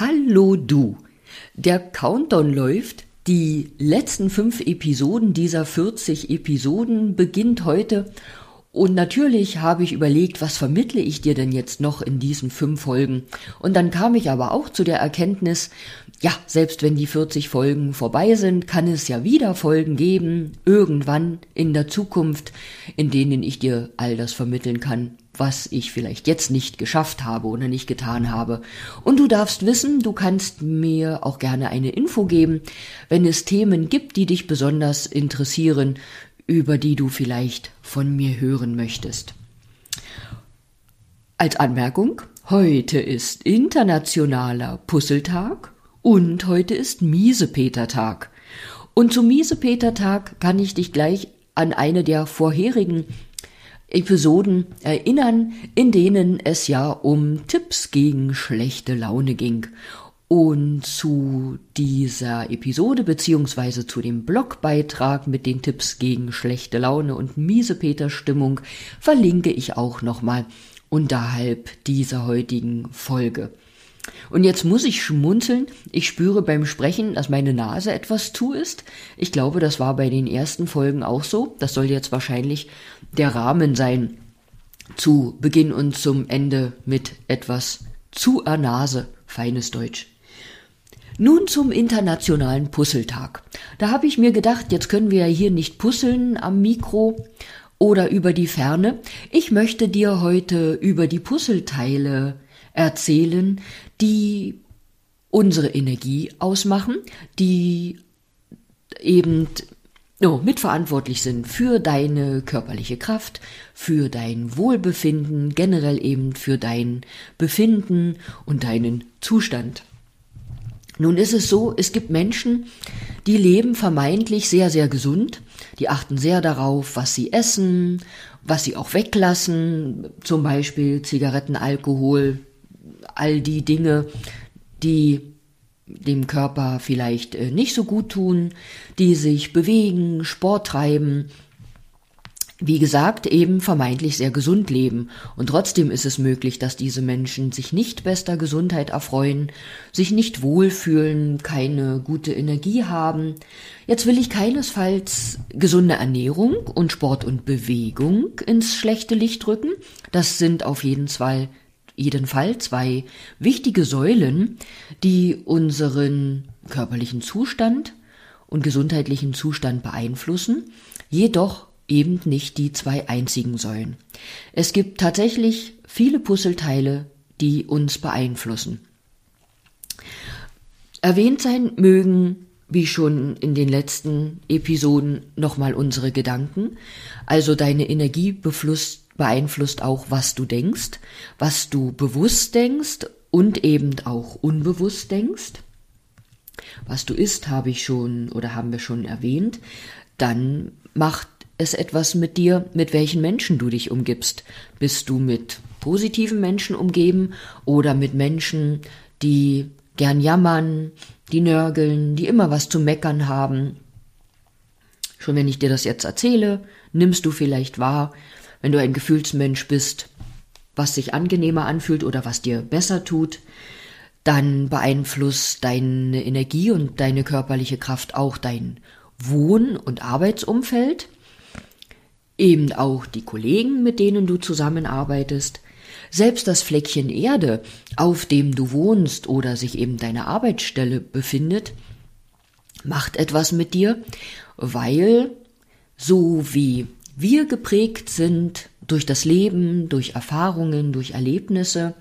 Hallo du. Der Countdown läuft. Die letzten fünf Episoden dieser 40 Episoden beginnt heute. Und natürlich habe ich überlegt, was vermittle ich dir denn jetzt noch in diesen fünf Folgen? Und dann kam ich aber auch zu der Erkenntnis, ja, selbst wenn die 40 Folgen vorbei sind, kann es ja wieder Folgen geben, irgendwann in der Zukunft, in denen ich dir all das vermitteln kann, was ich vielleicht jetzt nicht geschafft habe oder nicht getan habe. Und du darfst wissen, du kannst mir auch gerne eine Info geben, wenn es Themen gibt, die dich besonders interessieren, über die du vielleicht von mir hören möchtest. Als Anmerkung, heute ist internationaler Puzzletag und heute ist Miesepetertag. Und zum Miesepetertag kann ich dich gleich an eine der vorherigen Episoden erinnern, in denen es ja um Tipps gegen schlechte Laune ging. Und zu dieser Episode beziehungsweise zu dem Blogbeitrag mit den Tipps gegen schlechte Laune und miese Peter-Stimmung verlinke ich auch nochmal unterhalb dieser heutigen Folge. Und jetzt muss ich schmunzeln. Ich spüre beim Sprechen, dass meine Nase etwas zu ist. Ich glaube, das war bei den ersten Folgen auch so. Das soll jetzt wahrscheinlich der Rahmen sein. Zu Beginn und zum Ende mit etwas zu a Nase. Feines Deutsch. Nun zum internationalen Puzzletag. Da habe ich mir gedacht, jetzt können wir ja hier nicht puzzeln am Mikro oder über die Ferne. Ich möchte dir heute über die Puzzleteile erzählen, die unsere Energie ausmachen, die eben oh, mitverantwortlich sind für deine körperliche Kraft, für dein Wohlbefinden, generell eben für dein Befinden und deinen Zustand. Nun ist es so, es gibt Menschen, die leben vermeintlich sehr, sehr gesund, die achten sehr darauf, was sie essen, was sie auch weglassen, zum Beispiel Zigaretten, Alkohol, all die Dinge, die dem Körper vielleicht äh, nicht so gut tun, die sich bewegen, Sport treiben, wie gesagt, eben vermeintlich sehr gesund leben. Und trotzdem ist es möglich, dass diese Menschen sich nicht bester Gesundheit erfreuen, sich nicht wohlfühlen, keine gute Energie haben. Jetzt will ich keinesfalls gesunde Ernährung und Sport und Bewegung ins schlechte Licht rücken. Das sind auf jeden Fall jeden Fall zwei wichtige Säulen, die unseren körperlichen Zustand und gesundheitlichen Zustand beeinflussen, jedoch eben nicht die zwei einzigen Säulen. Es gibt tatsächlich viele Puzzleteile, die uns beeinflussen. Erwähnt sein mögen, wie schon in den letzten Episoden, nochmal unsere Gedanken, also deine Energie beeinflusst auch, was du denkst, was du bewusst denkst und eben auch unbewusst denkst. Was du isst, habe ich schon oder haben wir schon erwähnt. Dann macht es etwas mit dir, mit welchen Menschen du dich umgibst. Bist du mit positiven Menschen umgeben oder mit Menschen, die gern jammern, die nörgeln, die immer was zu meckern haben. Schon wenn ich dir das jetzt erzähle, nimmst du vielleicht wahr, wenn du ein Gefühlsmensch bist, was sich angenehmer anfühlt oder was dir besser tut, dann beeinflusst deine Energie und deine körperliche Kraft auch dein Wohn- und Arbeitsumfeld, eben auch die Kollegen, mit denen du zusammenarbeitest, selbst das Fleckchen Erde, auf dem du wohnst oder sich eben deine Arbeitsstelle befindet, macht etwas mit dir, weil so wie wir geprägt sind durch das Leben, durch Erfahrungen, durch Erlebnisse,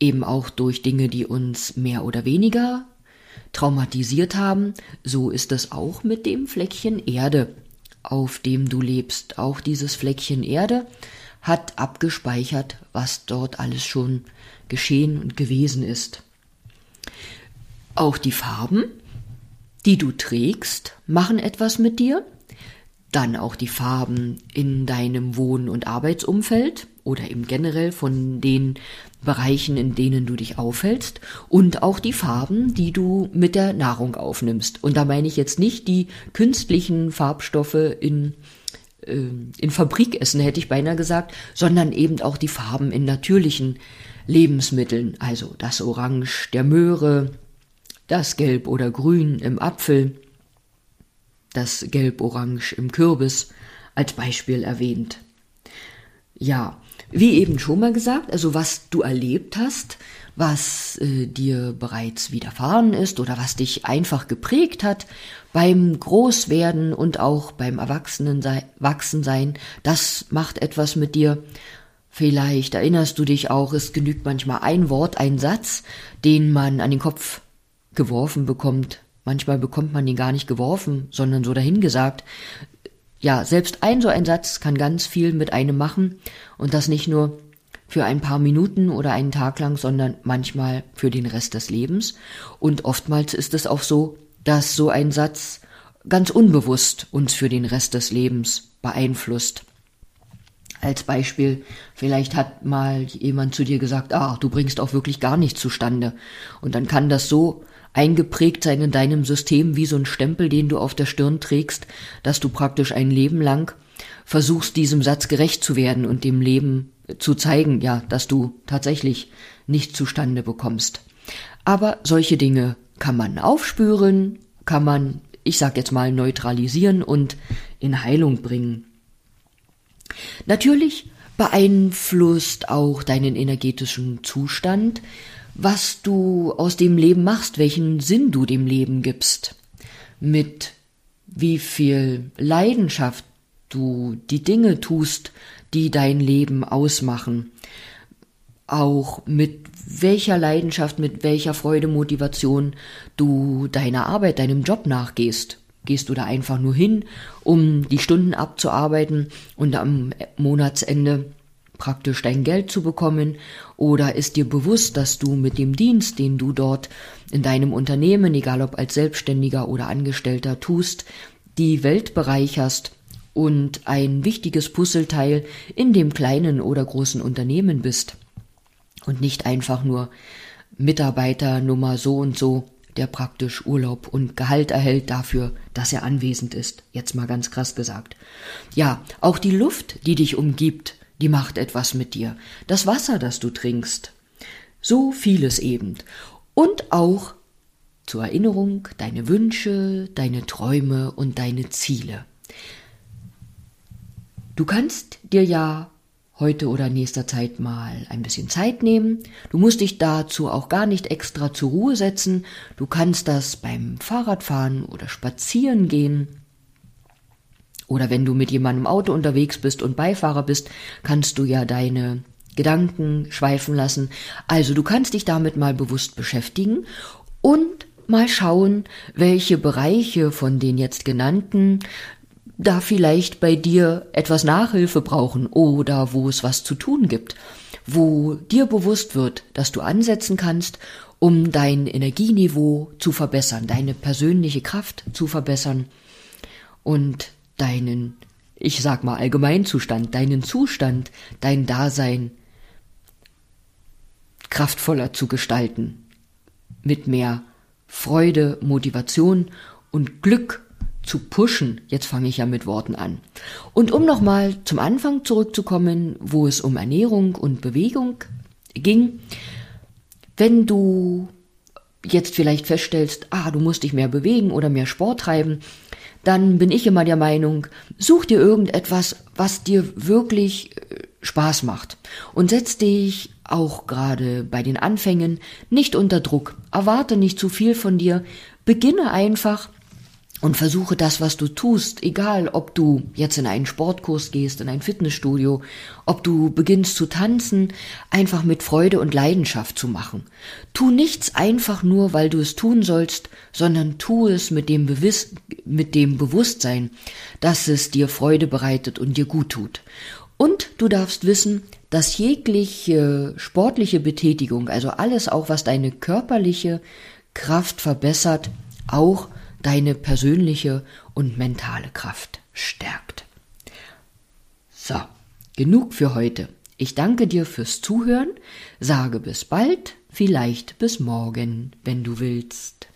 eben auch durch Dinge, die uns mehr oder weniger traumatisiert haben, so ist es auch mit dem Fleckchen Erde, auf dem du lebst. Auch dieses Fleckchen Erde hat abgespeichert, was dort alles schon geschehen und gewesen ist. Auch die Farben, die du trägst, machen etwas mit dir dann auch die Farben in deinem Wohn- und Arbeitsumfeld oder eben generell von den Bereichen, in denen du dich aufhältst und auch die Farben, die du mit der Nahrung aufnimmst. Und da meine ich jetzt nicht die künstlichen Farbstoffe in äh, in Fabrik essen, hätte ich beinahe gesagt, sondern eben auch die Farben in natürlichen Lebensmitteln, also das Orange der Möhre, das Gelb oder Grün im Apfel, das Gelb-Orange im Kürbis als Beispiel erwähnt. Ja, wie eben schon mal gesagt, also was du erlebt hast, was äh, dir bereits widerfahren ist oder was dich einfach geprägt hat beim Großwerden und auch beim Erwachsensein, das macht etwas mit dir. Vielleicht erinnerst du dich auch, es genügt manchmal ein Wort, ein Satz, den man an den Kopf geworfen bekommt. Manchmal bekommt man ihn gar nicht geworfen, sondern so dahingesagt. Ja, selbst ein so ein Satz kann ganz viel mit einem machen und das nicht nur für ein paar Minuten oder einen Tag lang, sondern manchmal für den Rest des Lebens. Und oftmals ist es auch so, dass so ein Satz ganz unbewusst uns für den Rest des Lebens beeinflusst. Als Beispiel, vielleicht hat mal jemand zu dir gesagt, ah, du bringst auch wirklich gar nichts zustande. Und dann kann das so eingeprägt sein in deinem System wie so ein Stempel, den du auf der Stirn trägst, dass du praktisch ein Leben lang versuchst, diesem Satz gerecht zu werden und dem Leben zu zeigen, ja, dass du tatsächlich nicht zustande bekommst. Aber solche Dinge kann man aufspüren, kann man, ich sag jetzt mal, neutralisieren und in Heilung bringen. Natürlich beeinflusst auch deinen energetischen Zustand, was du aus dem Leben machst, welchen Sinn du dem Leben gibst, mit wie viel Leidenschaft du die Dinge tust, die dein Leben ausmachen, auch mit welcher Leidenschaft, mit welcher Freude, Motivation du deiner Arbeit, deinem Job nachgehst. Gehst du da einfach nur hin, um die Stunden abzuarbeiten und am Monatsende praktisch dein Geld zu bekommen? Oder ist dir bewusst, dass du mit dem Dienst, den du dort in deinem Unternehmen, egal ob als Selbstständiger oder Angestellter tust, die Welt bereicherst und ein wichtiges Puzzleteil in dem kleinen oder großen Unternehmen bist? und nicht einfach nur Mitarbeiter Nummer so und so, der praktisch Urlaub und Gehalt erhält dafür, dass er anwesend ist. Jetzt mal ganz krass gesagt. Ja, auch die Luft, die dich umgibt, die macht etwas mit dir. Das Wasser, das du trinkst. So vieles eben. Und auch zur Erinnerung deine Wünsche, deine Träume und deine Ziele. Du kannst dir ja heute oder nächster Zeit mal ein bisschen Zeit nehmen. Du musst dich dazu auch gar nicht extra zur Ruhe setzen. Du kannst das beim Fahrradfahren oder Spazieren gehen. Oder wenn du mit jemandem im Auto unterwegs bist und Beifahrer bist, kannst du ja deine Gedanken schweifen lassen. Also du kannst dich damit mal bewusst beschäftigen und mal schauen, welche Bereiche von den jetzt genannten da vielleicht bei dir etwas Nachhilfe brauchen oder wo es was zu tun gibt, wo dir bewusst wird, dass du ansetzen kannst, um dein Energieniveau zu verbessern, deine persönliche Kraft zu verbessern und deinen, ich sag mal, Allgemeinzustand, deinen Zustand, dein Dasein kraftvoller zu gestalten, mit mehr Freude, Motivation und Glück zu pushen. Jetzt fange ich ja mit Worten an. Und um nochmal zum Anfang zurückzukommen, wo es um Ernährung und Bewegung ging, wenn du jetzt vielleicht feststellst, ah, du musst dich mehr bewegen oder mehr Sport treiben, dann bin ich immer der Meinung, such dir irgendetwas, was dir wirklich äh, Spaß macht und setz dich auch gerade bei den Anfängen nicht unter Druck. Erwarte nicht zu viel von dir. Beginne einfach und versuche das, was du tust, egal ob du jetzt in einen Sportkurs gehst, in ein Fitnessstudio, ob du beginnst zu tanzen, einfach mit Freude und Leidenschaft zu machen. Tu nichts einfach nur, weil du es tun sollst, sondern tu es mit dem, Bewiss mit dem Bewusstsein, dass es dir Freude bereitet und dir gut tut. Und du darfst wissen, dass jegliche sportliche Betätigung, also alles auch, was deine körperliche Kraft verbessert, auch deine persönliche und mentale Kraft stärkt. So, genug für heute. Ich danke dir fürs Zuhören, sage bis bald, vielleicht bis morgen, wenn du willst.